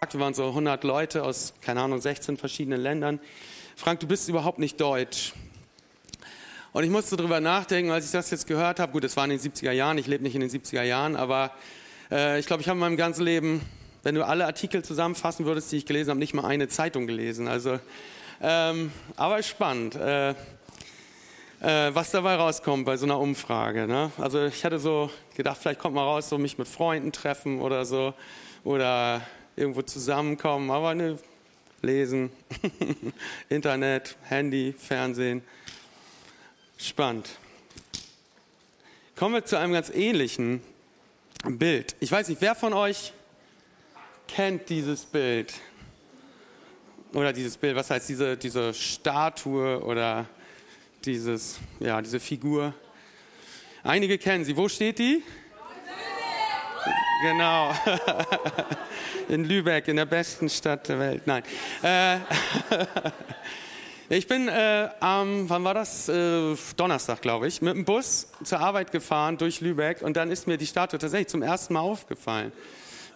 wir waren so 100 Leute aus, keine Ahnung, 16 verschiedenen Ländern. Frank, du bist überhaupt nicht deutsch. Und ich musste darüber nachdenken, als ich das jetzt gehört habe. Gut, es war in den 70er Jahren, ich lebe nicht in den 70er Jahren, aber äh, ich glaube, ich habe in meinem ganzen Leben, wenn du alle Artikel zusammenfassen würdest, die ich gelesen habe, nicht mal eine Zeitung gelesen. Also, ähm, aber spannend. Äh, äh, was dabei rauskommt bei so einer Umfrage. Ne? Also ich hatte so gedacht, vielleicht kommt mal raus, so mich mit Freunden treffen oder so oder irgendwo zusammenkommen, aber ne, lesen, Internet, Handy, Fernsehen. Spannend. Kommen wir zu einem ganz ähnlichen Bild. Ich weiß nicht, wer von euch kennt dieses Bild? Oder dieses Bild, was heißt diese, diese Statue oder dieses, ja, diese Figur. Einige kennen sie. Wo steht die? Genau. In Lübeck, in der besten Stadt der Welt. Nein. Äh, ich bin äh, am, wann war das? Äh, Donnerstag, glaube ich, mit dem Bus zur Arbeit gefahren durch Lübeck und dann ist mir die Statue tatsächlich zum ersten Mal aufgefallen.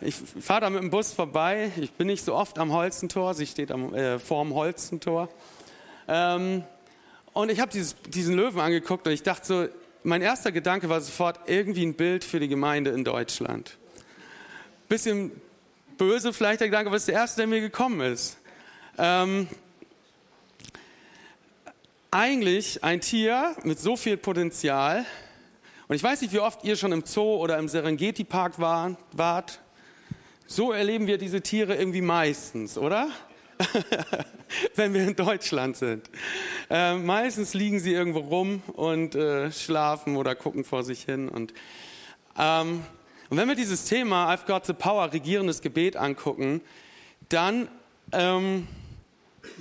Ich fahre da mit dem Bus vorbei. Ich bin nicht so oft am Holzentor. Sie steht am, äh, vor dem Holzentor. Ähm, und ich habe diesen Löwen angeguckt und ich dachte so, mein erster Gedanke war sofort irgendwie ein Bild für die Gemeinde in Deutschland. Bisschen böse vielleicht der Gedanke, aber es ist der erste, der mir gekommen ist. Ähm, eigentlich ein Tier mit so viel Potenzial. Und ich weiß nicht, wie oft ihr schon im Zoo oder im Serengeti-Park war, wart. So erleben wir diese Tiere irgendwie meistens, oder? wenn wir in Deutschland sind. Äh, meistens liegen sie irgendwo rum und äh, schlafen oder gucken vor sich hin. Und, ähm, und wenn wir dieses Thema I've Got the Power, regierendes Gebet angucken, dann ähm,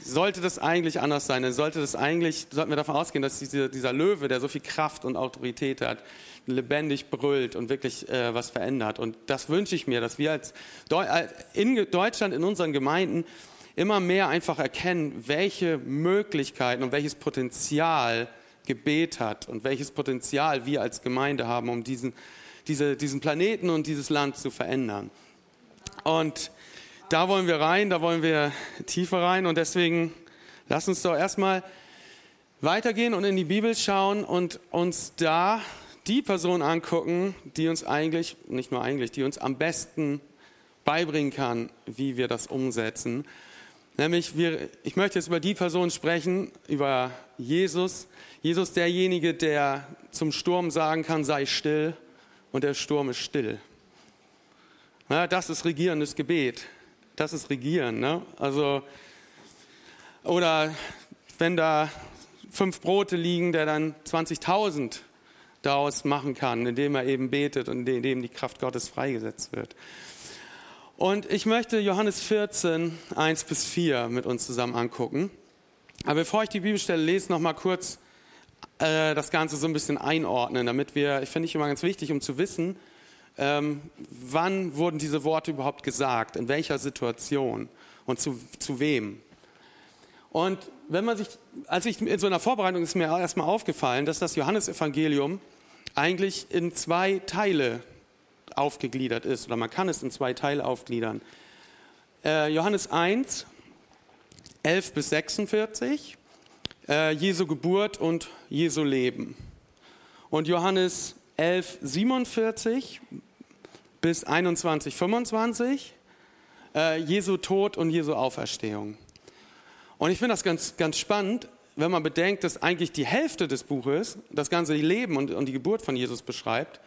sollte das eigentlich anders sein. Dann sollte das eigentlich, sollten wir davon ausgehen, dass diese, dieser Löwe, der so viel Kraft und Autorität hat, lebendig brüllt und wirklich äh, was verändert. Und das wünsche ich mir, dass wir als Deu äh, in Deutschland, in unseren Gemeinden, immer mehr einfach erkennen, welche Möglichkeiten und welches Potenzial Gebet hat und welches Potenzial wir als Gemeinde haben, um diesen, diese, diesen Planeten und dieses Land zu verändern. Und da wollen wir rein, da wollen wir tiefer rein und deswegen lass uns doch erstmal weitergehen und in die Bibel schauen und uns da die Person angucken, die uns eigentlich, nicht nur eigentlich, die uns am besten beibringen kann, wie wir das umsetzen. Nämlich, wir, ich möchte jetzt über die Person sprechen, über Jesus. Jesus, derjenige, der zum Sturm sagen kann, sei still und der Sturm ist still. Ja, das ist regierendes Gebet. Das ist Regieren. Ne? Also, oder wenn da fünf Brote liegen, der dann 20.000 daraus machen kann, indem er eben betet und indem die Kraft Gottes freigesetzt wird. Und ich möchte Johannes 14, 1 bis 4 mit uns zusammen angucken. Aber bevor ich die Bibelstelle lese, noch mal kurz äh, das Ganze so ein bisschen einordnen, damit wir, ich finde ich immer ganz wichtig, um zu wissen, ähm, wann wurden diese Worte überhaupt gesagt, in welcher Situation und zu, zu wem. Und wenn man sich, als ich in so einer Vorbereitung ist mir erstmal aufgefallen, dass das Johannesevangelium eigentlich in zwei Teile aufgegliedert ist, oder man kann es in zwei Teile aufgliedern. Äh, Johannes 1, 11 bis 46, äh, Jesu Geburt und Jesu Leben. Und Johannes 11, 47 bis 21, 25, äh, Jesu Tod und Jesu Auferstehung. Und ich finde das ganz, ganz spannend, wenn man bedenkt, dass eigentlich die Hälfte des Buches das ganze Leben und, und die Geburt von Jesus beschreibt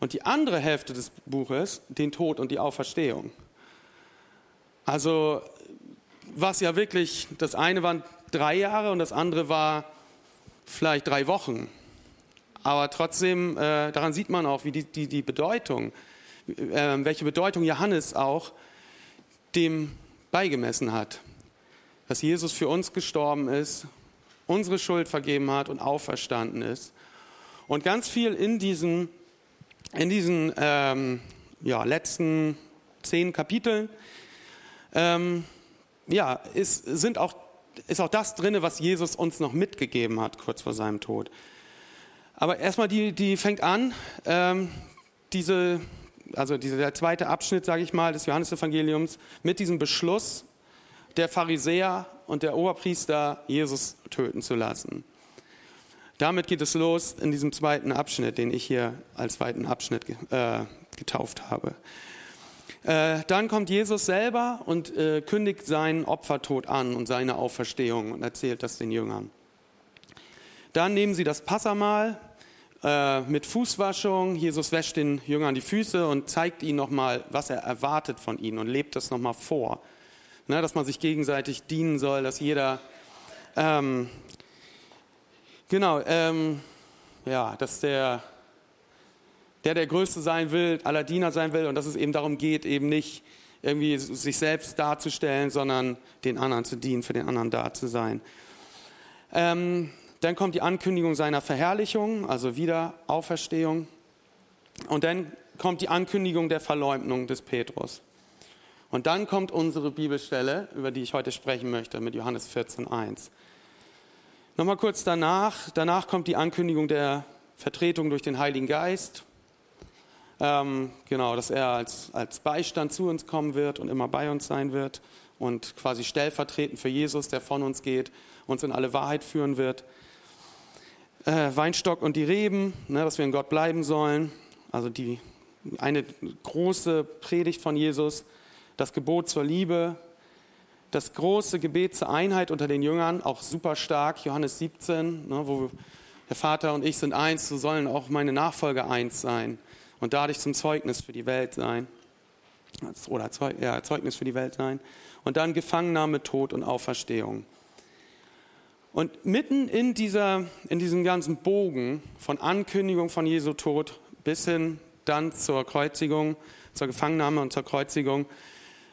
und die andere Hälfte des Buches den Tod und die Auferstehung. Also was ja wirklich, das eine waren drei Jahre und das andere war vielleicht drei Wochen. Aber trotzdem, äh, daran sieht man auch, wie die, die, die Bedeutung, äh, welche Bedeutung Johannes auch dem beigemessen hat. Dass Jesus für uns gestorben ist, unsere Schuld vergeben hat und auferstanden ist. Und ganz viel in diesem in diesen ähm, ja, letzten zehn Kapiteln ähm, ja, ist, sind auch, ist auch das drin, was Jesus uns noch mitgegeben hat, kurz vor seinem Tod. Aber erstmal, die, die fängt an, ähm, diese also dieser zweite Abschnitt, sage ich mal, des Johannesevangeliums, mit diesem Beschluss der Pharisäer und der Oberpriester, Jesus töten zu lassen. Damit geht es los in diesem zweiten Abschnitt, den ich hier als zweiten Abschnitt äh, getauft habe. Äh, dann kommt Jesus selber und äh, kündigt seinen Opfertod an und seine Auferstehung und erzählt das den Jüngern. Dann nehmen sie das Passamahl äh, mit Fußwaschung. Jesus wäscht den Jüngern die Füße und zeigt ihnen nochmal, was er erwartet von ihnen und lebt das nochmal vor. Ne, dass man sich gegenseitig dienen soll, dass jeder, ähm, genau, ähm, ja, dass der, der der Größte sein will, aller Diener sein will und dass es eben darum geht, eben nicht irgendwie sich selbst darzustellen, sondern den anderen zu dienen, für den anderen da zu sein. Ähm, dann kommt die Ankündigung seiner Verherrlichung, also wieder Auferstehung. Und dann kommt die Ankündigung der Verleumdung des Petrus. Und dann kommt unsere Bibelstelle, über die ich heute sprechen möchte, mit Johannes 14.1. Nochmal kurz danach, danach kommt die Ankündigung der Vertretung durch den Heiligen Geist. Ähm, genau, dass er als, als Beistand zu uns kommen wird und immer bei uns sein wird und quasi stellvertretend für Jesus, der von uns geht, uns in alle Wahrheit führen wird äh, Weinstock und die Reben, ne, dass wir in Gott bleiben sollen. Also die, eine große Predigt von Jesus, das Gebot zur Liebe, das große Gebet zur Einheit unter den Jüngern, auch super stark, Johannes 17, ne, wo der Vater und ich sind eins, so sollen auch meine Nachfolger eins sein und dadurch zum Zeugnis für die Welt sein. Oder Zeug, ja, Zeugnis für die Welt sein. Und dann Gefangennahme, Tod und Auferstehung. Und mitten in, dieser, in diesem ganzen Bogen von Ankündigung von Jesu Tod bis hin dann zur Kreuzigung, zur Gefangennahme und zur Kreuzigung,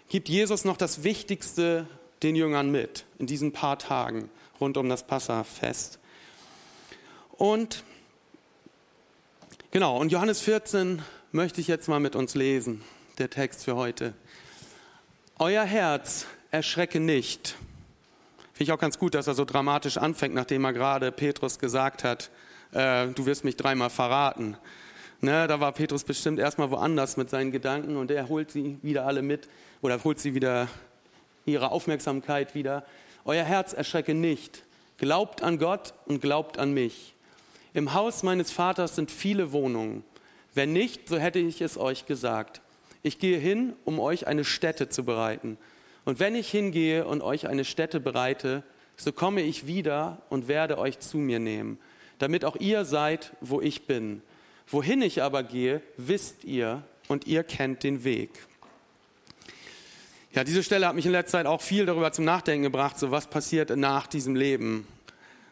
gibt Jesus noch das Wichtigste den Jüngern mit in diesen paar Tagen rund um das Passafest. Und genau, und Johannes 14 möchte ich jetzt mal mit uns lesen, der Text für heute. Euer Herz erschrecke nicht Finde ich auch ganz gut, dass er so dramatisch anfängt, nachdem er gerade Petrus gesagt hat, äh, du wirst mich dreimal verraten. Ne, da war Petrus bestimmt erstmal woanders mit seinen Gedanken und er holt sie wieder alle mit oder holt sie wieder ihre Aufmerksamkeit wieder. Euer Herz erschrecke nicht. Glaubt an Gott und glaubt an mich. Im Haus meines Vaters sind viele Wohnungen. Wenn nicht, so hätte ich es euch gesagt. Ich gehe hin, um euch eine Stätte zu bereiten. Und wenn ich hingehe und euch eine Stätte bereite, so komme ich wieder und werde euch zu mir nehmen, damit auch ihr seid, wo ich bin. Wohin ich aber gehe, wisst ihr und ihr kennt den Weg. Ja, diese Stelle hat mich in letzter Zeit auch viel darüber zum Nachdenken gebracht, so was passiert nach diesem Leben.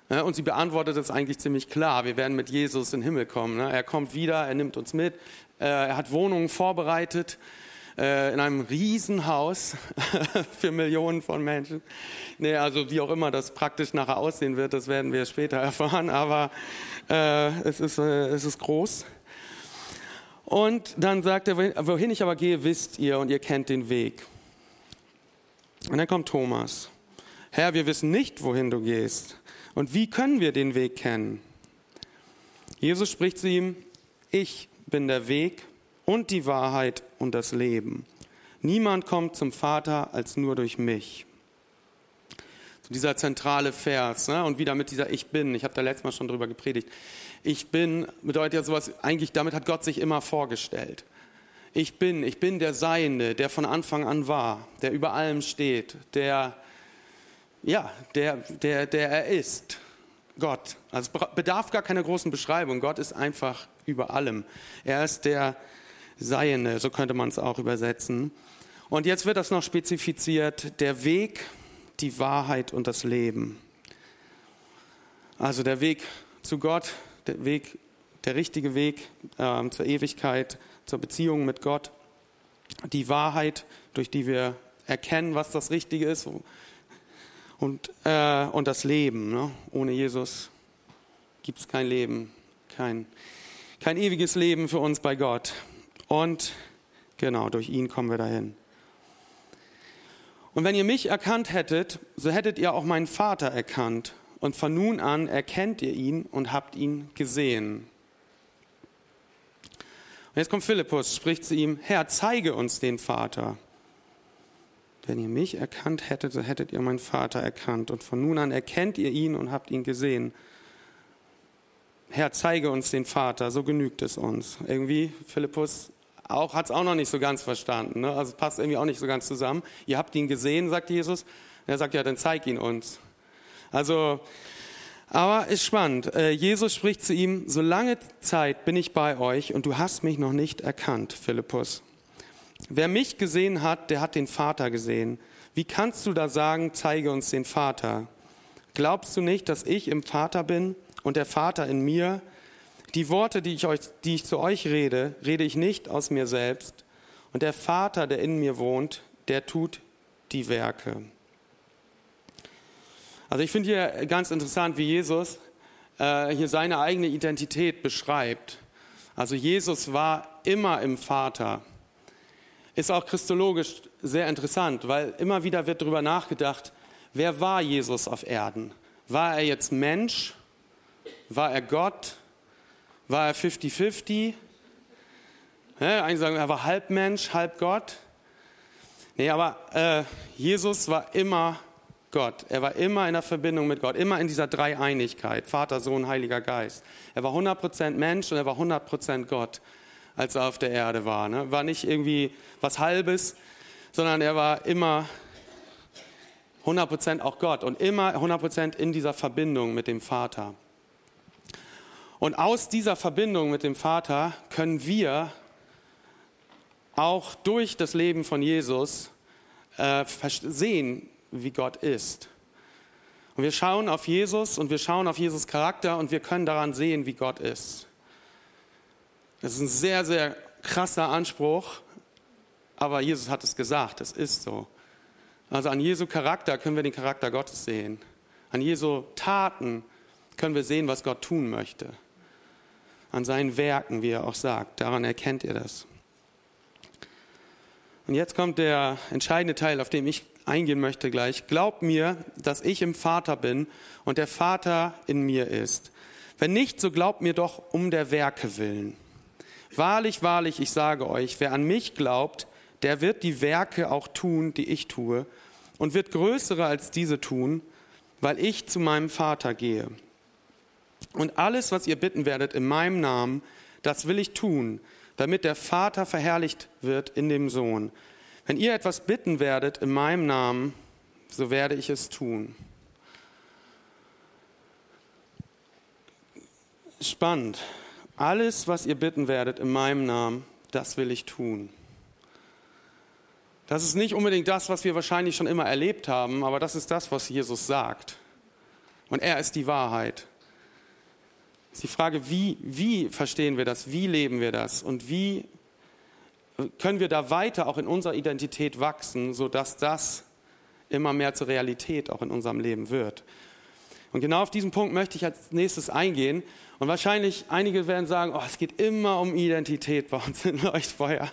Und sie beantwortet es eigentlich ziemlich klar. Wir werden mit Jesus in den Himmel kommen. Er kommt wieder, er nimmt uns mit, äh, er hat Wohnungen vorbereitet äh, in einem Riesenhaus für Millionen von Menschen. Nee, also wie auch immer das praktisch nachher aussehen wird, das werden wir später erfahren, aber äh, es, ist, äh, es ist groß. Und dann sagt er, wohin ich aber gehe, wisst ihr und ihr kennt den Weg. Und dann kommt Thomas. Herr, wir wissen nicht, wohin du gehst. Und wie können wir den Weg kennen? Jesus spricht zu ihm, ich bin der Weg und die Wahrheit und das Leben. Niemand kommt zum Vater als nur durch mich. So dieser zentrale Vers ne? und wieder mit dieser Ich bin. Ich habe da letztes Mal schon drüber gepredigt. Ich bin bedeutet ja sowas, eigentlich damit hat Gott sich immer vorgestellt. Ich bin, ich bin der Seiende, der von Anfang an war, der über allem steht, der, ja, der, der, der er ist. Gott. Also bedarf gar keiner großen Beschreibung. Gott ist einfach über allem. Er ist der Seiende, so könnte man es auch übersetzen. Und jetzt wird das noch spezifiziert, der Weg, die Wahrheit und das Leben. Also der Weg zu Gott, der Weg, der richtige Weg äh, zur Ewigkeit, zur Beziehung mit Gott, die Wahrheit, durch die wir erkennen, was das Richtige ist, und, äh, und das Leben. Ne? Ohne Jesus gibt es kein Leben, kein, kein ewiges Leben für uns bei Gott. Und genau, durch ihn kommen wir dahin. Und wenn ihr mich erkannt hättet, so hättet ihr auch meinen Vater erkannt. Und von nun an erkennt ihr ihn und habt ihn gesehen. Und jetzt kommt Philippus, spricht zu ihm, Herr, zeige uns den Vater. Wenn ihr mich erkannt hättet, so hättet ihr meinen Vater erkannt. Und von nun an erkennt ihr ihn und habt ihn gesehen. Herr, zeige uns den Vater, so genügt es uns. Irgendwie, Philippus auch, hat es auch noch nicht so ganz verstanden. Ne? Also passt irgendwie auch nicht so ganz zusammen. Ihr habt ihn gesehen, sagt Jesus. Er sagt, ja, dann zeig ihn uns. Also, aber ist spannend. Äh, Jesus spricht zu ihm, so lange Zeit bin ich bei euch und du hast mich noch nicht erkannt, Philippus. Wer mich gesehen hat, der hat den Vater gesehen. Wie kannst du da sagen, zeige uns den Vater? Glaubst du nicht, dass ich im Vater bin und der Vater in mir? Die Worte, die ich, euch, die ich zu euch rede, rede ich nicht aus mir selbst. Und der Vater, der in mir wohnt, der tut die Werke. Also ich finde hier ganz interessant, wie Jesus äh, hier seine eigene Identität beschreibt. Also Jesus war immer im Vater. Ist auch christologisch sehr interessant, weil immer wieder wird darüber nachgedacht, wer war Jesus auf Erden? War er jetzt Mensch? War er Gott? War er 50-50? Ja, einige sagen, er war halb Mensch, halb Gott. Nee, aber äh, Jesus war immer Gott. Er war immer in der Verbindung mit Gott, immer in dieser Dreieinigkeit, Vater, Sohn, Heiliger Geist. Er war 100% Mensch und er war 100% Gott, als er auf der Erde war. Ne? War nicht irgendwie was Halbes, sondern er war immer 100% auch Gott und immer 100% in dieser Verbindung mit dem Vater. Und aus dieser Verbindung mit dem Vater können wir auch durch das Leben von Jesus äh, sehen, wie Gott ist. Und wir schauen auf Jesus und wir schauen auf Jesus Charakter und wir können daran sehen, wie Gott ist. Das ist ein sehr, sehr krasser Anspruch, aber Jesus hat es gesagt, es ist so. Also an Jesu Charakter können wir den Charakter Gottes sehen. An Jesu Taten können wir sehen, was Gott tun möchte an seinen Werken, wie er auch sagt. Daran erkennt ihr das. Und jetzt kommt der entscheidende Teil, auf den ich eingehen möchte gleich. Glaubt mir, dass ich im Vater bin und der Vater in mir ist. Wenn nicht, so glaubt mir doch um der Werke willen. Wahrlich, wahrlich, ich sage euch, wer an mich glaubt, der wird die Werke auch tun, die ich tue, und wird größere als diese tun, weil ich zu meinem Vater gehe. Und alles, was ihr bitten werdet in meinem Namen, das will ich tun, damit der Vater verherrlicht wird in dem Sohn. Wenn ihr etwas bitten werdet in meinem Namen, so werde ich es tun. Spannend. Alles, was ihr bitten werdet in meinem Namen, das will ich tun. Das ist nicht unbedingt das, was wir wahrscheinlich schon immer erlebt haben, aber das ist das, was Jesus sagt. Und er ist die Wahrheit ist die Frage, wie, wie verstehen wir das, wie leben wir das und wie können wir da weiter auch in unserer Identität wachsen, sodass das immer mehr zur Realität auch in unserem Leben wird. Und genau auf diesen Punkt möchte ich als nächstes eingehen. Und wahrscheinlich einige werden sagen, oh, es geht immer um Identität bei uns in Leuchtfeuer.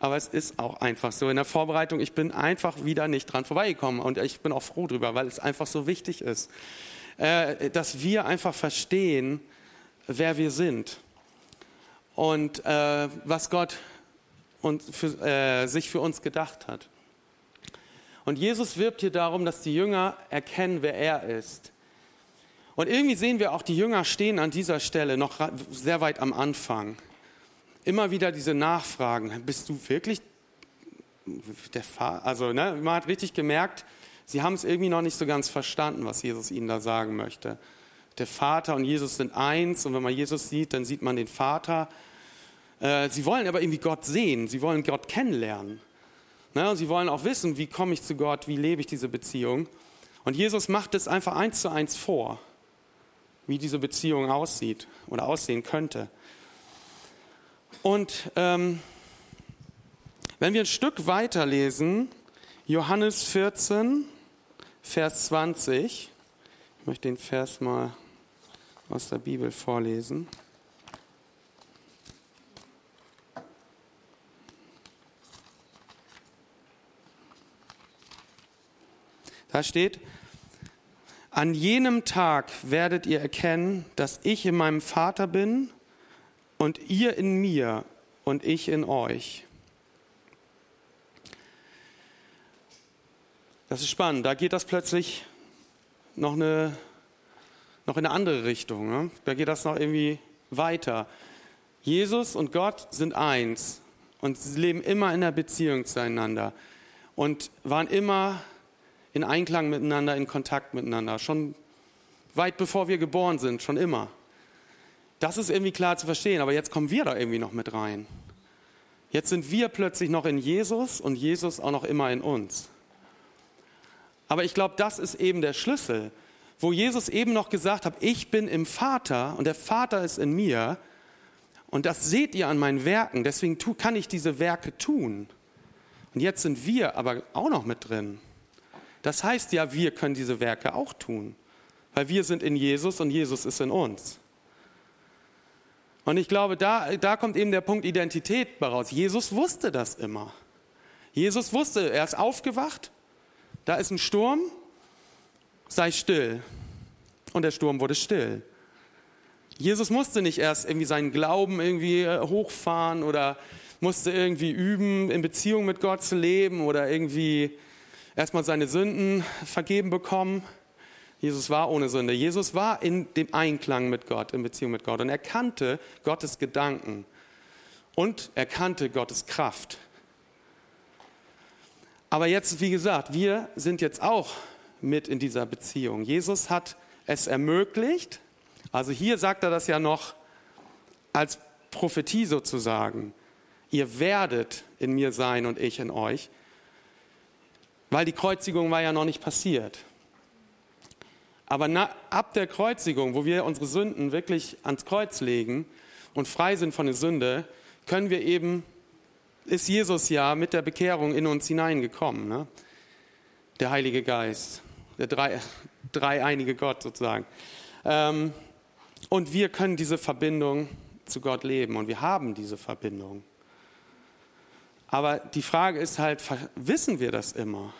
Aber es ist auch einfach so. In der Vorbereitung, ich bin einfach wieder nicht dran vorbeigekommen. Und ich bin auch froh drüber, weil es einfach so wichtig ist, äh, dass wir einfach verstehen, wer wir sind und äh, was Gott und für, äh, sich für uns gedacht hat. Und Jesus wirbt hier darum, dass die Jünger erkennen, wer er ist. Und irgendwie sehen wir auch, die Jünger stehen an dieser Stelle noch sehr weit am Anfang. Immer wieder diese Nachfragen. Bist du wirklich der Vater? Also, ne, man hat richtig gemerkt, sie haben es irgendwie noch nicht so ganz verstanden, was Jesus ihnen da sagen möchte der Vater und Jesus sind eins und wenn man Jesus sieht, dann sieht man den Vater. Äh, sie wollen aber irgendwie Gott sehen, sie wollen Gott kennenlernen. Ne? Und sie wollen auch wissen, wie komme ich zu Gott, wie lebe ich diese Beziehung. Und Jesus macht es einfach eins zu eins vor, wie diese Beziehung aussieht oder aussehen könnte. Und ähm, wenn wir ein Stück weiterlesen, Johannes 14, Vers 20, ich möchte den Vers mal aus der Bibel vorlesen. Da steht, an jenem Tag werdet ihr erkennen, dass ich in meinem Vater bin und ihr in mir und ich in euch. Das ist spannend. Da geht das plötzlich noch, eine, noch in eine andere Richtung. Ne? Da geht das noch irgendwie weiter. Jesus und Gott sind eins und sie leben immer in der Beziehung zueinander und waren immer in Einklang miteinander, in Kontakt miteinander. Schon weit bevor wir geboren sind, schon immer. Das ist irgendwie klar zu verstehen, aber jetzt kommen wir da irgendwie noch mit rein. Jetzt sind wir plötzlich noch in Jesus und Jesus auch noch immer in uns. Aber ich glaube, das ist eben der Schlüssel, wo Jesus eben noch gesagt hat, ich bin im Vater und der Vater ist in mir. Und das seht ihr an meinen Werken, deswegen kann ich diese Werke tun. Und jetzt sind wir aber auch noch mit drin. Das heißt ja, wir können diese Werke auch tun, weil wir sind in Jesus und Jesus ist in uns. Und ich glaube, da, da kommt eben der Punkt Identität raus. Jesus wusste das immer. Jesus wusste, er ist aufgewacht da ist ein Sturm, sei still. Und der Sturm wurde still. Jesus musste nicht erst irgendwie seinen Glauben irgendwie äh, hochfahren oder musste irgendwie üben, in Beziehung mit Gott zu leben oder irgendwie erstmal seine Sünden vergeben bekommen. Jesus war ohne Sünde. Jesus war in dem Einklang mit Gott, in Beziehung mit Gott. Und er kannte Gottes Gedanken. Und er kannte Gottes Kraft. Aber jetzt, wie gesagt, wir sind jetzt auch mit in dieser Beziehung. Jesus hat es ermöglicht. Also hier sagt er das ja noch als Prophetie sozusagen. Ihr werdet in mir sein und ich in euch. Weil die Kreuzigung war ja noch nicht passiert. Aber na, ab der Kreuzigung, wo wir unsere Sünden wirklich ans Kreuz legen und frei sind von der Sünde, können wir eben ist Jesus ja mit der Bekehrung in uns hineingekommen. Ne? Der Heilige Geist, der drei, dreieinige Gott sozusagen. Ähm, und wir können diese Verbindung zu Gott leben und wir haben diese Verbindung. Aber die Frage ist halt, wissen wir das immer?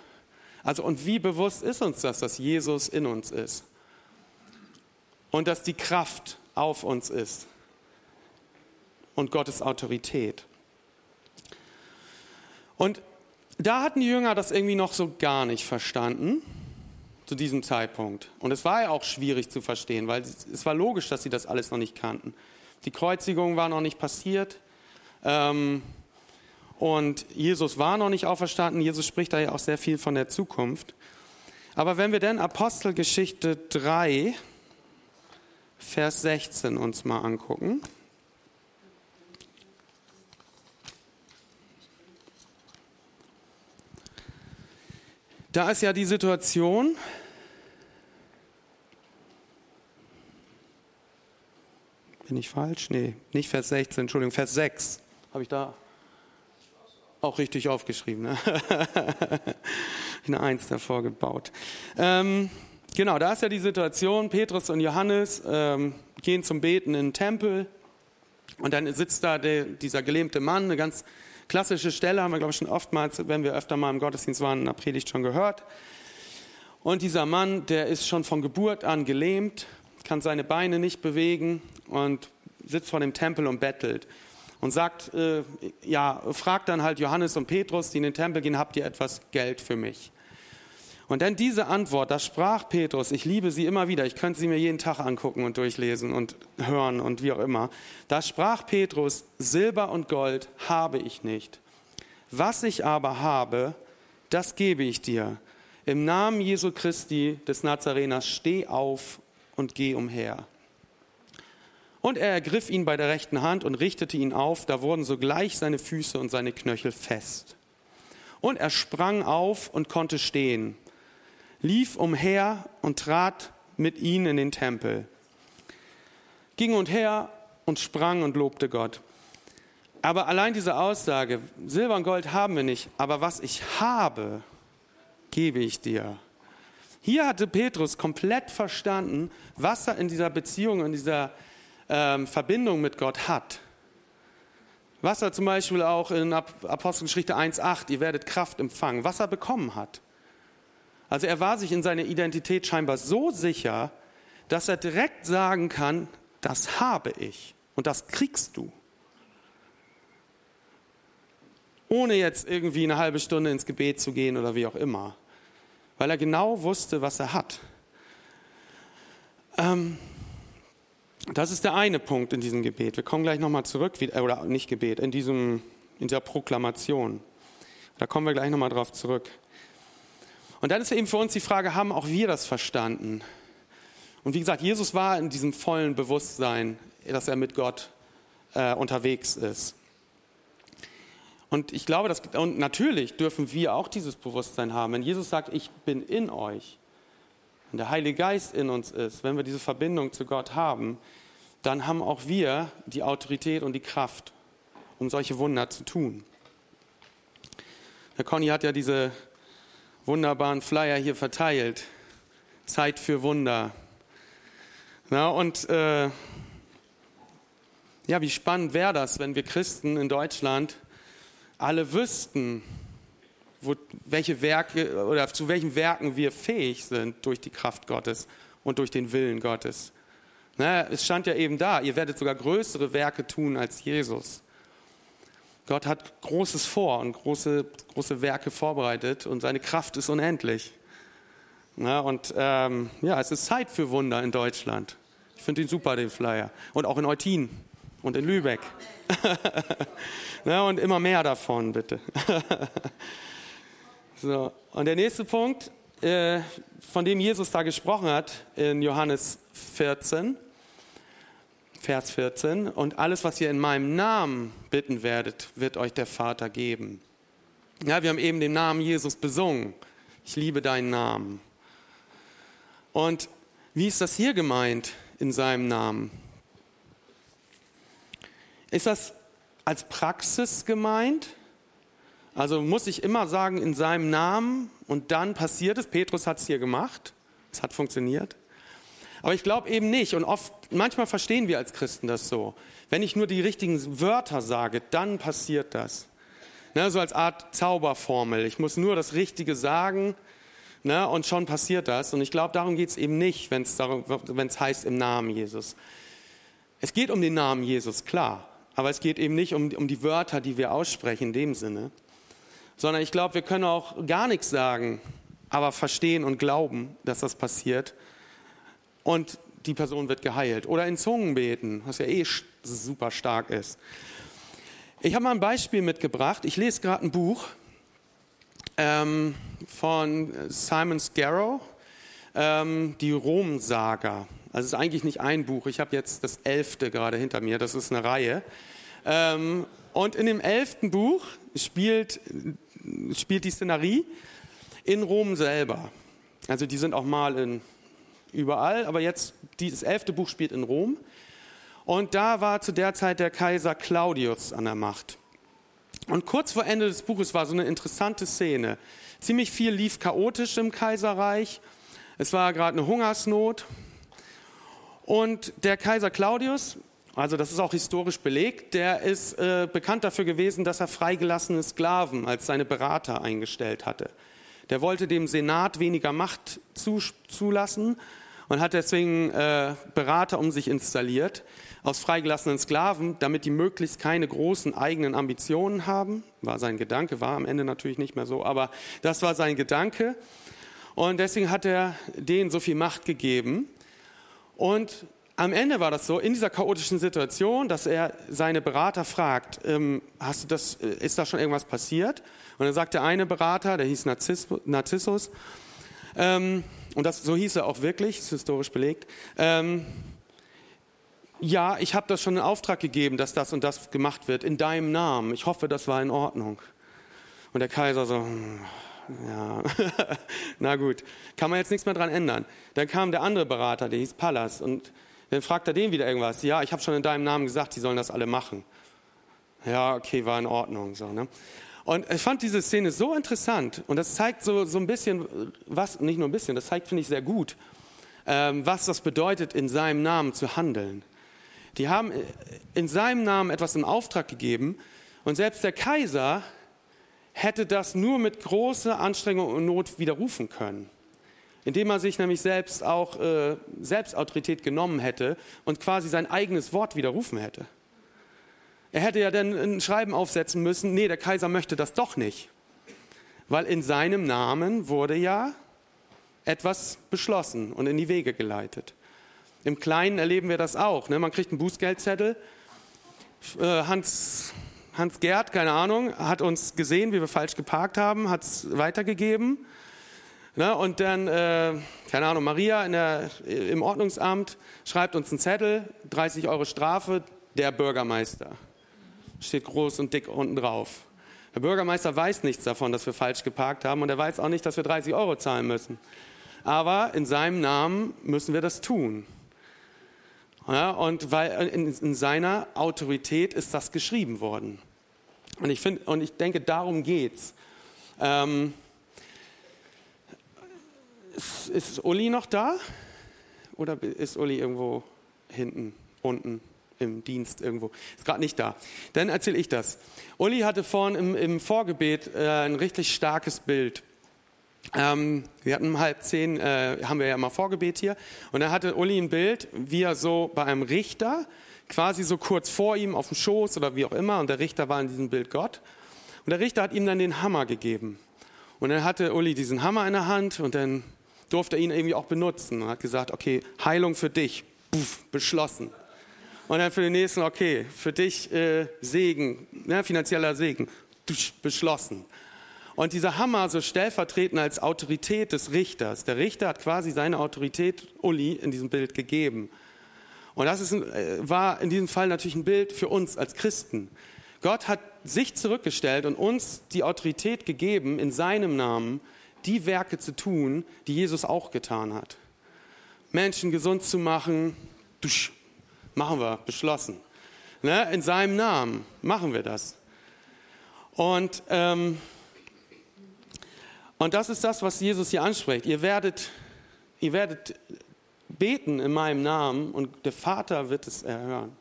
Also und wie bewusst ist uns das, dass Jesus in uns ist? Und dass die Kraft auf uns ist und Gottes Autorität. Und da hatten die Jünger das irgendwie noch so gar nicht verstanden zu diesem Zeitpunkt. Und es war ja auch schwierig zu verstehen, weil es war logisch, dass sie das alles noch nicht kannten. Die Kreuzigung war noch nicht passiert ähm, und Jesus war noch nicht auferstanden. Jesus spricht da ja auch sehr viel von der Zukunft. Aber wenn wir dann Apostelgeschichte 3, Vers 16 uns mal angucken. Da ist ja die Situation, bin ich falsch? Nee, nicht Vers 16, Entschuldigung, Vers 6 habe ich da auch richtig aufgeschrieben. Ne? Eine Eins davor gebaut. Ähm, genau, da ist ja die Situation, Petrus und Johannes ähm, gehen zum Beten in den Tempel und dann sitzt da der, dieser gelähmte Mann, eine ganz Klassische Stelle haben wir, glaube ich, schon oftmals, wenn wir öfter mal im Gottesdienst waren, in der Predigt schon gehört. Und dieser Mann, der ist schon von Geburt an gelähmt, kann seine Beine nicht bewegen und sitzt vor dem Tempel und bettelt. Und sagt, äh, ja, fragt dann halt Johannes und Petrus, die in den Tempel gehen, habt ihr etwas Geld für mich? Und dann diese Antwort, da sprach Petrus, ich liebe sie immer wieder, ich könnte sie mir jeden Tag angucken und durchlesen und hören und wie auch immer. Da sprach Petrus, Silber und Gold habe ich nicht. Was ich aber habe, das gebe ich dir. Im Namen Jesu Christi des Nazareners steh auf und geh umher. Und er ergriff ihn bei der rechten Hand und richtete ihn auf, da wurden sogleich seine Füße und seine Knöchel fest. Und er sprang auf und konnte stehen lief umher und trat mit ihnen in den Tempel, ging und her und sprang und lobte Gott. Aber allein diese Aussage, Silber und Gold haben wir nicht, aber was ich habe, gebe ich dir. Hier hatte Petrus komplett verstanden, was er in dieser Beziehung, in dieser ähm, Verbindung mit Gott hat. Was er zum Beispiel auch in Apostelgeschichte 1,8, ihr werdet Kraft empfangen, was er bekommen hat. Also er war sich in seiner Identität scheinbar so sicher, dass er direkt sagen kann, das habe ich und das kriegst du. ohne jetzt irgendwie eine halbe Stunde ins Gebet zu gehen oder wie auch immer, weil er genau wusste, was er hat. Ähm, das ist der eine Punkt in diesem Gebet. Wir kommen gleich nochmal zurück, oder nicht Gebet, in, diesem, in dieser Proklamation. Da kommen wir gleich nochmal drauf zurück. Und dann ist eben für uns die Frage, haben auch wir das verstanden? Und wie gesagt, Jesus war in diesem vollen Bewusstsein, dass er mit Gott äh, unterwegs ist. Und ich glaube, dass, und natürlich dürfen wir auch dieses Bewusstsein haben. Wenn Jesus sagt, ich bin in euch, und der Heilige Geist in uns ist, wenn wir diese Verbindung zu Gott haben, dann haben auch wir die Autorität und die Kraft, um solche Wunder zu tun. Herr Conny hat ja diese wunderbaren Flyer hier verteilt. Zeit für Wunder. Na, und äh, ja, wie spannend wäre das, wenn wir Christen in Deutschland alle wüssten, wo, welche Werke oder zu welchen Werken wir fähig sind durch die Kraft Gottes und durch den Willen Gottes. Na, es stand ja eben da, ihr werdet sogar größere Werke tun als Jesus. Gott hat Großes vor und große, große Werke vorbereitet und seine Kraft ist unendlich. Na, und ähm, ja, es ist Zeit für Wunder in Deutschland. Ich finde ihn super, den Flyer. Und auch in Eutin und in Lübeck. Na, und immer mehr davon, bitte. so, und der nächste Punkt, äh, von dem Jesus da gesprochen hat, in Johannes 14, Vers 14. Und alles, was ihr in meinem Namen bitten werdet, wird euch der Vater geben. Ja, wir haben eben den Namen Jesus besungen. Ich liebe deinen Namen. Und wie ist das hier gemeint in seinem Namen? Ist das als Praxis gemeint? Also muss ich immer sagen, in seinem Namen und dann passiert es. Petrus hat es hier gemacht. Es hat funktioniert. Aber ich glaube eben nicht. Und oft, manchmal verstehen wir als Christen das so. Wenn ich nur die richtigen Wörter sage, dann passiert das. Ne, so als Art Zauberformel. Ich muss nur das Richtige sagen ne, und schon passiert das. Und ich glaube, darum geht es eben nicht, wenn es heißt im Namen Jesus. Es geht um den Namen Jesus, klar. Aber es geht eben nicht um, um die Wörter, die wir aussprechen in dem Sinne. Sondern ich glaube, wir können auch gar nichts sagen, aber verstehen und glauben, dass das passiert und die Person wird geheilt. Oder in Zungen beten, was ja eh super stark ist. Ich habe mal ein Beispiel mitgebracht. Ich lese gerade ein Buch ähm, von Simon Scarrow, ähm, die Rom-Saga. Also es ist eigentlich nicht ein Buch. Ich habe jetzt das elfte gerade hinter mir. Das ist eine Reihe. Ähm, und in dem elften Buch spielt, spielt die Szenerie in Rom selber. Also die sind auch mal in überall, aber jetzt, dieses elfte Buch spielt in Rom. Und da war zu der Zeit der Kaiser Claudius an der Macht. Und kurz vor Ende des Buches war so eine interessante Szene. Ziemlich viel lief chaotisch im Kaiserreich. Es war gerade eine Hungersnot. Und der Kaiser Claudius, also das ist auch historisch belegt, der ist äh, bekannt dafür gewesen, dass er freigelassene Sklaven als seine Berater eingestellt hatte. Der wollte dem Senat weniger Macht zulassen und hat deswegen äh, Berater um sich installiert aus freigelassenen Sklaven, damit die möglichst keine großen eigenen Ambitionen haben. War sein Gedanke, war am Ende natürlich nicht mehr so, aber das war sein Gedanke. Und deswegen hat er denen so viel Macht gegeben. Und am Ende war das so, in dieser chaotischen Situation, dass er seine Berater fragt, ähm, hast du das, äh, ist da schon irgendwas passiert? Und dann sagt der eine Berater, der hieß Narzissus, ähm, und das, so hieß er auch wirklich, ist historisch belegt, ähm, ja, ich habe das schon in Auftrag gegeben, dass das und das gemacht wird, in deinem Namen. Ich hoffe, das war in Ordnung. Und der Kaiser so, hm, ja, na gut, kann man jetzt nichts mehr dran ändern. Dann kam der andere Berater, der hieß Pallas, und dann fragt er den wieder irgendwas. Ja, ich habe schon in deinem Namen gesagt, die sollen das alle machen. Ja, okay, war in Ordnung. So, ne? Und ich fand diese Szene so interessant und das zeigt so, so ein bisschen, was, nicht nur ein bisschen, das zeigt, finde ich, sehr gut, ähm, was das bedeutet, in seinem Namen zu handeln. Die haben in seinem Namen etwas in Auftrag gegeben und selbst der Kaiser hätte das nur mit großer Anstrengung und Not widerrufen können, indem er sich nämlich selbst auch äh, Selbstautorität genommen hätte und quasi sein eigenes Wort widerrufen hätte. Er hätte ja dann ein Schreiben aufsetzen müssen, nee, der Kaiser möchte das doch nicht. Weil in seinem Namen wurde ja etwas beschlossen und in die Wege geleitet. Im Kleinen erleben wir das auch. Ne? Man kriegt einen Bußgeldzettel. Äh, Hans, Hans Gerd, keine Ahnung, hat uns gesehen, wie wir falsch geparkt haben, hat es weitergegeben. Ne? Und dann, äh, keine Ahnung, Maria der, im Ordnungsamt schreibt uns einen Zettel, 30 Euro Strafe, der Bürgermeister. Steht groß und dick unten drauf. Der Bürgermeister weiß nichts davon, dass wir falsch geparkt haben und er weiß auch nicht, dass wir 30 Euro zahlen müssen. Aber in seinem Namen müssen wir das tun. Ja, und weil in, in, seiner Autorität ist das geschrieben worden. Und ich, find, und ich denke, darum geht's. Ähm, ist, ist Uli noch da? Oder ist Uli irgendwo hinten, unten? im Dienst irgendwo. Ist gerade nicht da. Dann erzähle ich das. Uli hatte vorhin im, im Vorgebet äh, ein richtig starkes Bild. Ähm, wir hatten um halb zehn, äh, haben wir ja mal Vorgebet hier. Und da hatte Uli ein Bild, wie er so bei einem Richter, quasi so kurz vor ihm auf dem Schoß oder wie auch immer, und der Richter war in diesem Bild Gott. Und der Richter hat ihm dann den Hammer gegeben. Und dann hatte Uli diesen Hammer in der Hand und dann durfte er ihn irgendwie auch benutzen. Und hat gesagt, okay, Heilung für dich, Puff, beschlossen. Und dann für den nächsten, okay, für dich äh, Segen, ne, finanzieller Segen, beschlossen. Und dieser Hammer so stellvertretend als Autorität des Richters. Der Richter hat quasi seine Autorität Uli in diesem Bild gegeben. Und das ist, äh, war in diesem Fall natürlich ein Bild für uns als Christen. Gott hat sich zurückgestellt und uns die Autorität gegeben, in seinem Namen die Werke zu tun, die Jesus auch getan hat. Menschen gesund zu machen, dusch, Machen wir, beschlossen. Ne? In seinem Namen machen wir das. Und, ähm, und das ist das, was Jesus hier anspricht. Ihr werdet, ihr werdet beten in meinem Namen und der Vater wird es erhören.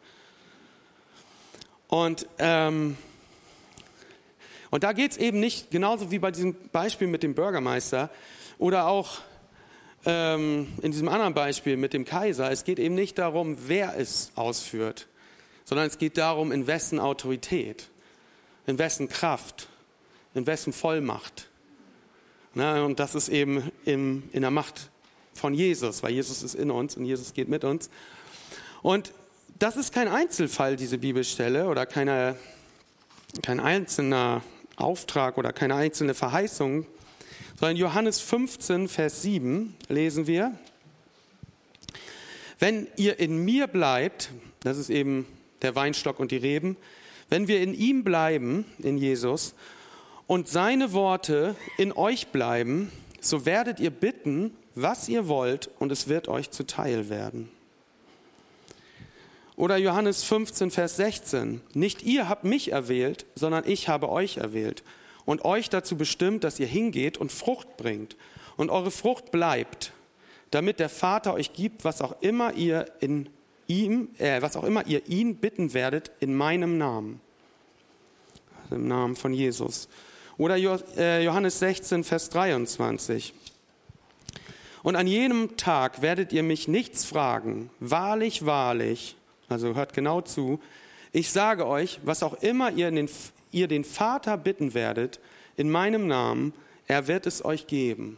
Und, ähm, und da geht es eben nicht, genauso wie bei diesem Beispiel mit dem Bürgermeister oder auch ähm, in diesem anderen Beispiel mit dem Kaiser, es geht eben nicht darum, wer es ausführt, sondern es geht darum, in wessen Autorität, in wessen Kraft, in wessen Vollmacht. Na, und das ist eben im, in der Macht von Jesus, weil Jesus ist in uns und Jesus geht mit uns. Und das ist kein Einzelfall, diese Bibelstelle, oder keine, kein einzelner Auftrag oder keine einzelne Verheißung, sondern Johannes 15, Vers 7 lesen wir, wenn ihr in mir bleibt, das ist eben der Weinstock und die Reben, wenn wir in ihm bleiben, in Jesus, und seine Worte in euch bleiben, so werdet ihr bitten, was ihr wollt, und es wird euch zuteil werden. Oder Johannes 15, Vers 16. Nicht ihr habt mich erwählt, sondern ich habe euch erwählt und euch dazu bestimmt, dass ihr hingeht und Frucht bringt und eure Frucht bleibt, damit der Vater euch gibt, was auch immer ihr in ihm, äh, was auch immer ihr ihn bitten werdet in meinem Namen, also im Namen von Jesus. Oder äh, Johannes 16, Vers 23. Und an jenem Tag werdet ihr mich nichts fragen. Wahrlich, wahrlich, also hört genau zu, ich sage euch, was auch immer ihr den ihr den Vater bitten werdet in meinem Namen, er wird es euch geben.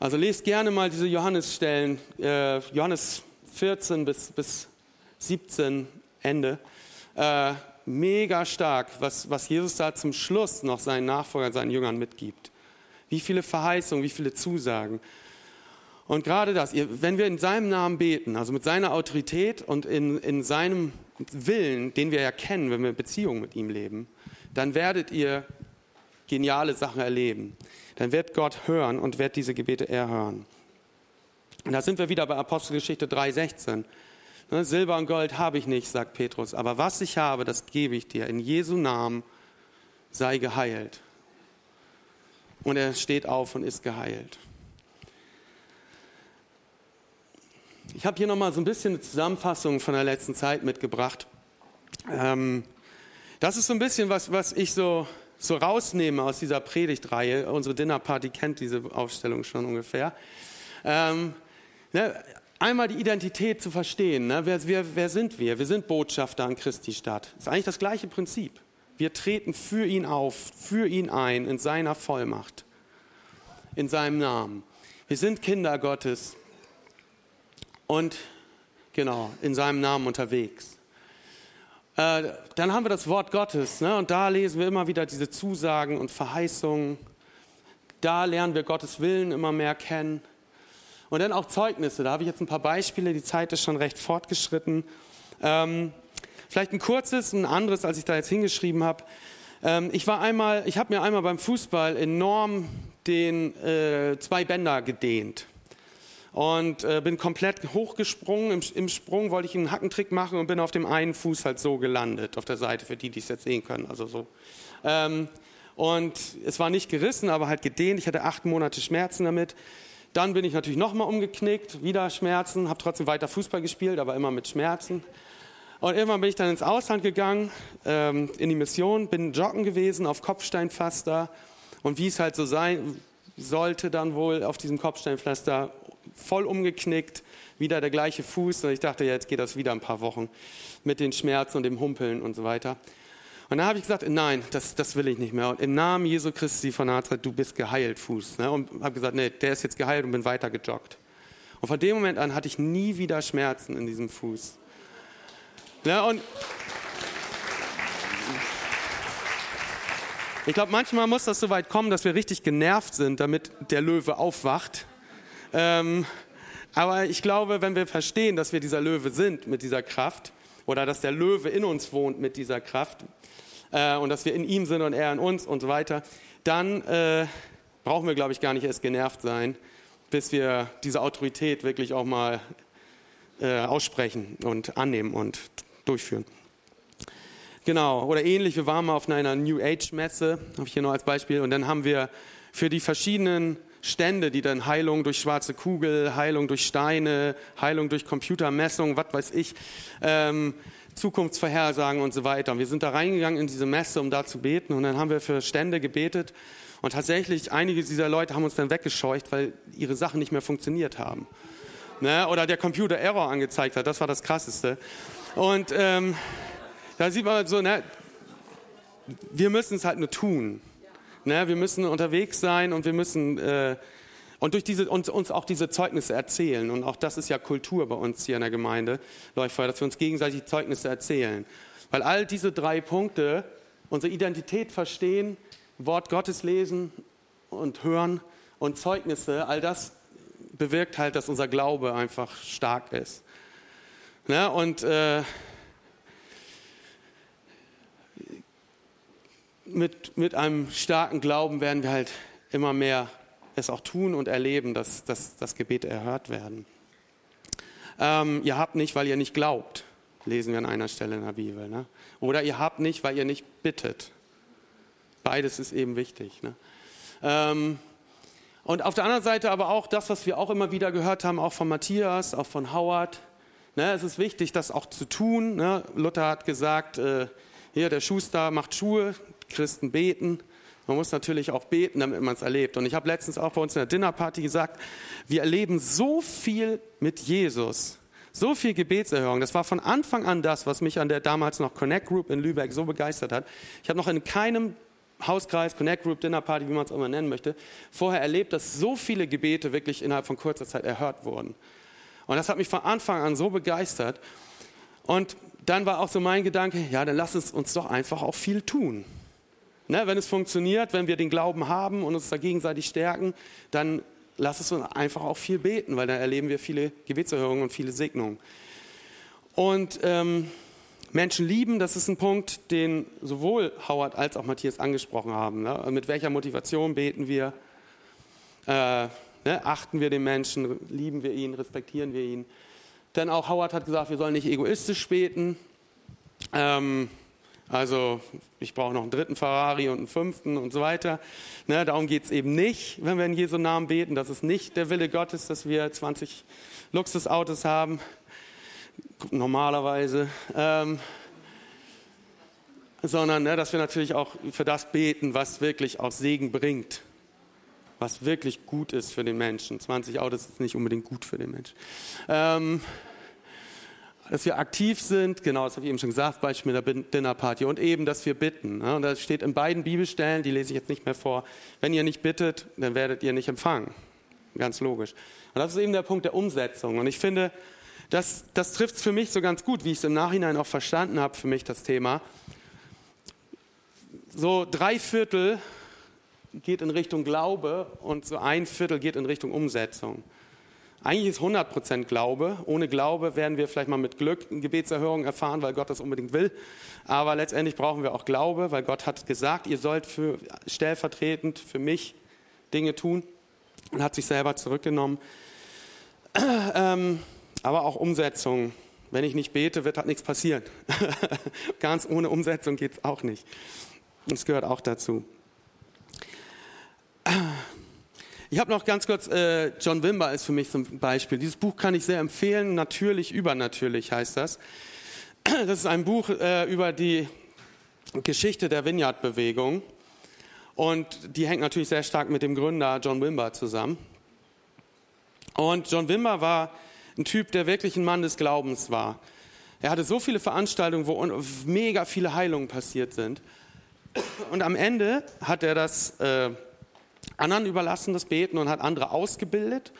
Also lest gerne mal diese Johannesstellen, äh, Johannes 14 bis, bis 17 Ende. Äh, mega stark, was, was Jesus da zum Schluss noch seinen Nachfolgern, seinen Jüngern mitgibt. Wie viele Verheißungen, wie viele Zusagen. Und gerade das, wenn wir in seinem Namen beten, also mit seiner Autorität und in, in seinem Willen, den wir ja kennen, wenn wir in Beziehung mit ihm leben, dann werdet ihr geniale Sachen erleben. Dann wird Gott hören und wird diese Gebete erhören. Und da sind wir wieder bei Apostelgeschichte 3,16. Ne, Silber und Gold habe ich nicht, sagt Petrus, aber was ich habe, das gebe ich dir. In Jesu Namen sei geheilt. Und er steht auf und ist geheilt. Ich habe hier nochmal so ein bisschen eine Zusammenfassung von der letzten Zeit mitgebracht. Ähm, das ist so ein bisschen was, was ich so, so rausnehme aus dieser Predigtreihe. Unsere Dinnerparty kennt diese Aufstellung schon ungefähr. Ähm, ne, einmal die Identität zu verstehen. Ne? Wer, wer, wer sind wir? Wir sind Botschafter an Christi Stadt. Ist eigentlich das gleiche Prinzip. Wir treten für ihn auf, für ihn ein, in seiner Vollmacht, in seinem Namen. Wir sind Kinder Gottes und genau, in seinem Namen unterwegs. Äh, dann haben wir das Wort Gottes ne? und da lesen wir immer wieder diese Zusagen und Verheißungen. Da lernen wir Gottes Willen immer mehr kennen. Und dann auch Zeugnisse. Da habe ich jetzt ein paar Beispiele. Die Zeit ist schon recht fortgeschritten. Ähm, vielleicht ein kurzes, ein anderes, als ich da jetzt hingeschrieben habe. Ähm, ich war einmal, ich habe mir einmal beim Fußball enorm den äh, zwei Bänder gedehnt und äh, bin komplett hochgesprungen. Im, Im, Sprung wollte ich einen Hackentrick machen und bin auf dem einen Fuß halt so gelandet auf der Seite, für die, die es jetzt sehen können. Also so. Ähm, und es war nicht gerissen, aber halt gedehnt. Ich hatte acht Monate Schmerzen damit. Dann bin ich natürlich nochmal umgeknickt, wieder Schmerzen, habe trotzdem weiter Fußball gespielt, aber immer mit Schmerzen. Und irgendwann bin ich dann ins Ausland gegangen, ähm, in die Mission, bin joggen gewesen auf Kopfsteinpflaster. Und wie es halt so sein sollte, dann wohl auf diesem Kopfsteinpflaster voll umgeknickt, wieder der gleiche Fuß. Und ich dachte, jetzt geht das wieder ein paar Wochen mit den Schmerzen und dem Humpeln und so weiter. Und dann habe ich gesagt, nein, das, das will ich nicht mehr. Und im Namen Jesu Christi von Nazareth, du bist geheilt, Fuß. Ne? Und habe gesagt, nee, der ist jetzt geheilt und bin weiter gejoggt. Und von dem Moment an hatte ich nie wieder Schmerzen in diesem Fuß. Ja, und ich glaube, manchmal muss das so weit kommen, dass wir richtig genervt sind, damit der Löwe aufwacht. Ähm, aber ich glaube, wenn wir verstehen, dass wir dieser Löwe sind mit dieser Kraft oder dass der Löwe in uns wohnt mit dieser Kraft, äh, und dass wir in ihm sind und er in uns und so weiter, dann äh, brauchen wir, glaube ich, gar nicht erst genervt sein, bis wir diese Autorität wirklich auch mal äh, aussprechen und annehmen und durchführen. Genau, oder ähnlich, wir waren mal auf einer New Age Messe, habe ich hier noch als Beispiel, und dann haben wir für die verschiedenen Stände, die dann Heilung durch schwarze Kugel, Heilung durch Steine, Heilung durch Computermessung, was weiß ich, ähm, Zukunftsvorhersagen und so weiter. Und wir sind da reingegangen in diese Messe, um da zu beten. Und dann haben wir für Stände gebetet. Und tatsächlich, einige dieser Leute haben uns dann weggescheucht, weil ihre Sachen nicht mehr funktioniert haben. Ne? Oder der Computer Error angezeigt hat. Das war das Krasseste. Und ähm, da sieht man so, ne, wir müssen es halt nur tun. Ne? Wir müssen unterwegs sein und wir müssen äh, und durch diese, uns, uns auch diese Zeugnisse erzählen. Und auch das ist ja Kultur bei uns hier in der Gemeinde, Leuchtfeuer, dass wir uns gegenseitig Zeugnisse erzählen. Weil all diese drei Punkte, unsere Identität verstehen, Wort Gottes lesen und hören und Zeugnisse, all das bewirkt halt, dass unser Glaube einfach stark ist. Ne? Und äh, mit, mit einem starken Glauben werden wir halt immer mehr es auch tun und erleben, dass, dass, dass Gebete erhört werden. Ähm, ihr habt nicht, weil ihr nicht glaubt, lesen wir an einer Stelle in der Bibel. Ne? Oder ihr habt nicht, weil ihr nicht bittet. Beides ist eben wichtig. Ne? Ähm, und auf der anderen Seite aber auch das, was wir auch immer wieder gehört haben, auch von Matthias, auch von Howard. Ne, es ist wichtig, das auch zu tun. Ne? Luther hat gesagt, äh, hier der Schuster macht Schuhe, Christen beten. Man muss natürlich auch beten, damit man es erlebt. Und ich habe letztens auch bei uns in der Dinnerparty gesagt, wir erleben so viel mit Jesus. So viel Gebetserhörung. Das war von Anfang an das, was mich an der damals noch Connect Group in Lübeck so begeistert hat. Ich habe noch in keinem Hauskreis, Connect Group, Dinnerparty, wie man es auch immer nennen möchte, vorher erlebt, dass so viele Gebete wirklich innerhalb von kurzer Zeit erhört wurden. Und das hat mich von Anfang an so begeistert. Und dann war auch so mein Gedanke, ja, dann lass es uns doch einfach auch viel tun. Ne, wenn es funktioniert, wenn wir den Glauben haben und uns da gegenseitig stärken, dann lass es uns einfach auch viel beten, weil dann erleben wir viele Gebetserhörungen und viele Segnungen. Und ähm, Menschen lieben, das ist ein Punkt, den sowohl Howard als auch Matthias angesprochen haben. Ne? Mit welcher Motivation beten wir? Äh, ne? Achten wir den Menschen, lieben wir ihn, respektieren wir ihn? Denn auch Howard hat gesagt, wir sollen nicht egoistisch beten. Ähm, also ich brauche noch einen dritten Ferrari und einen fünften und so weiter. Ne, darum geht es eben nicht, wenn wir in Jesu Namen beten. Das ist nicht der Wille Gottes, dass wir 20 Luxusautos haben, normalerweise. Ähm, sondern ne, dass wir natürlich auch für das beten, was wirklich auch Segen bringt. was wirklich gut ist für den Menschen. 20 Autos ist nicht unbedingt gut für den Menschen. Ähm, dass wir aktiv sind, genau, das habe ich eben schon gesagt, Beispiel der Dinnerparty, und eben, dass wir bitten. Ne? Und das steht in beiden Bibelstellen, die lese ich jetzt nicht mehr vor. Wenn ihr nicht bittet, dann werdet ihr nicht empfangen. Ganz logisch. Und das ist eben der Punkt der Umsetzung. Und ich finde, das, das trifft es für mich so ganz gut, wie ich es im Nachhinein auch verstanden habe, für mich das Thema. So drei Viertel geht in Richtung Glaube und so ein Viertel geht in Richtung Umsetzung. Eigentlich ist 100% Glaube. Ohne Glaube werden wir vielleicht mal mit Glück eine Gebetserhörung erfahren, weil Gott das unbedingt will. Aber letztendlich brauchen wir auch Glaube, weil Gott hat gesagt, ihr sollt für, stellvertretend für mich Dinge tun und hat sich selber zurückgenommen. Ähm, aber auch Umsetzung. Wenn ich nicht bete, wird halt nichts passieren. Ganz ohne Umsetzung geht es auch nicht. Das gehört auch dazu. Ich habe noch ganz kurz, äh, John Wimber ist für mich zum Beispiel. Dieses Buch kann ich sehr empfehlen. Natürlich, übernatürlich heißt das. Das ist ein Buch äh, über die Geschichte der Vineyard-Bewegung. Und die hängt natürlich sehr stark mit dem Gründer John Wimber zusammen. Und John Wimber war ein Typ, der wirklich ein Mann des Glaubens war. Er hatte so viele Veranstaltungen, wo mega viele Heilungen passiert sind. Und am Ende hat er das äh, anderen überlassen, das Beten, und hat andere ausgebildet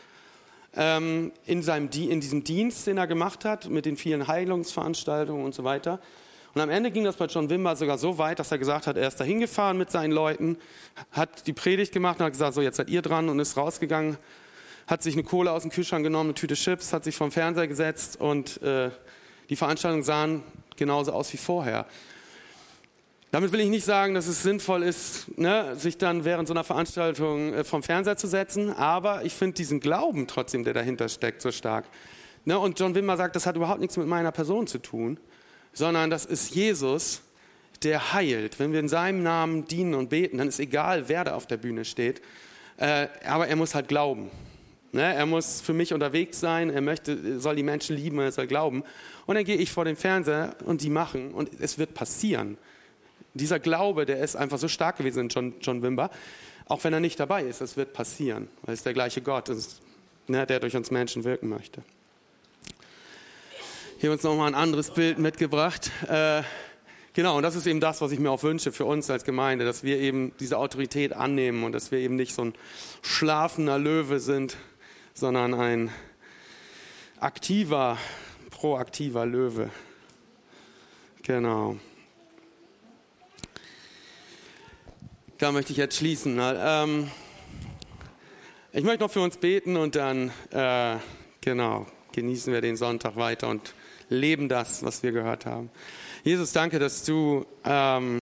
ähm, in, seinem, in diesem Dienst, den er gemacht hat, mit den vielen Heilungsveranstaltungen und so weiter. Und am Ende ging das bei John Wimber sogar so weit, dass er gesagt hat, er ist da hingefahren mit seinen Leuten, hat die Predigt gemacht und hat gesagt, so jetzt seid ihr dran und ist rausgegangen, hat sich eine Kohle aus dem Kühlschrank genommen, eine Tüte Chips, hat sich vom Fernseher gesetzt und äh, die Veranstaltungen sahen genauso aus wie vorher. Damit will ich nicht sagen, dass es sinnvoll ist, ne, sich dann während so einer Veranstaltung äh, vom Fernseher zu setzen, aber ich finde diesen Glauben trotzdem, der dahinter steckt, so stark. Ne, und John Wimmer sagt, das hat überhaupt nichts mit meiner Person zu tun, sondern das ist Jesus, der heilt. Wenn wir in seinem Namen dienen und beten, dann ist egal, wer da auf der Bühne steht, äh, aber er muss halt glauben. Ne, er muss für mich unterwegs sein, er möchte, soll die Menschen lieben, er soll glauben. Und dann gehe ich vor den Fernseher und die machen und es wird passieren. Dieser Glaube, der ist einfach so stark gewesen in John, John Wimber, auch wenn er nicht dabei ist, es wird passieren, weil es der gleiche Gott ist, ne, der durch uns Menschen wirken möchte. Hier uns nochmal ein anderes Bild mitgebracht. Äh, genau, und das ist eben das, was ich mir auch wünsche für uns als Gemeinde, dass wir eben diese Autorität annehmen und dass wir eben nicht so ein schlafender Löwe sind, sondern ein aktiver, proaktiver Löwe. Genau. Da möchte ich jetzt schließen. Ähm, ich möchte noch für uns beten und dann, äh, genau, genießen wir den Sonntag weiter und leben das, was wir gehört haben. Jesus, danke, dass du ähm,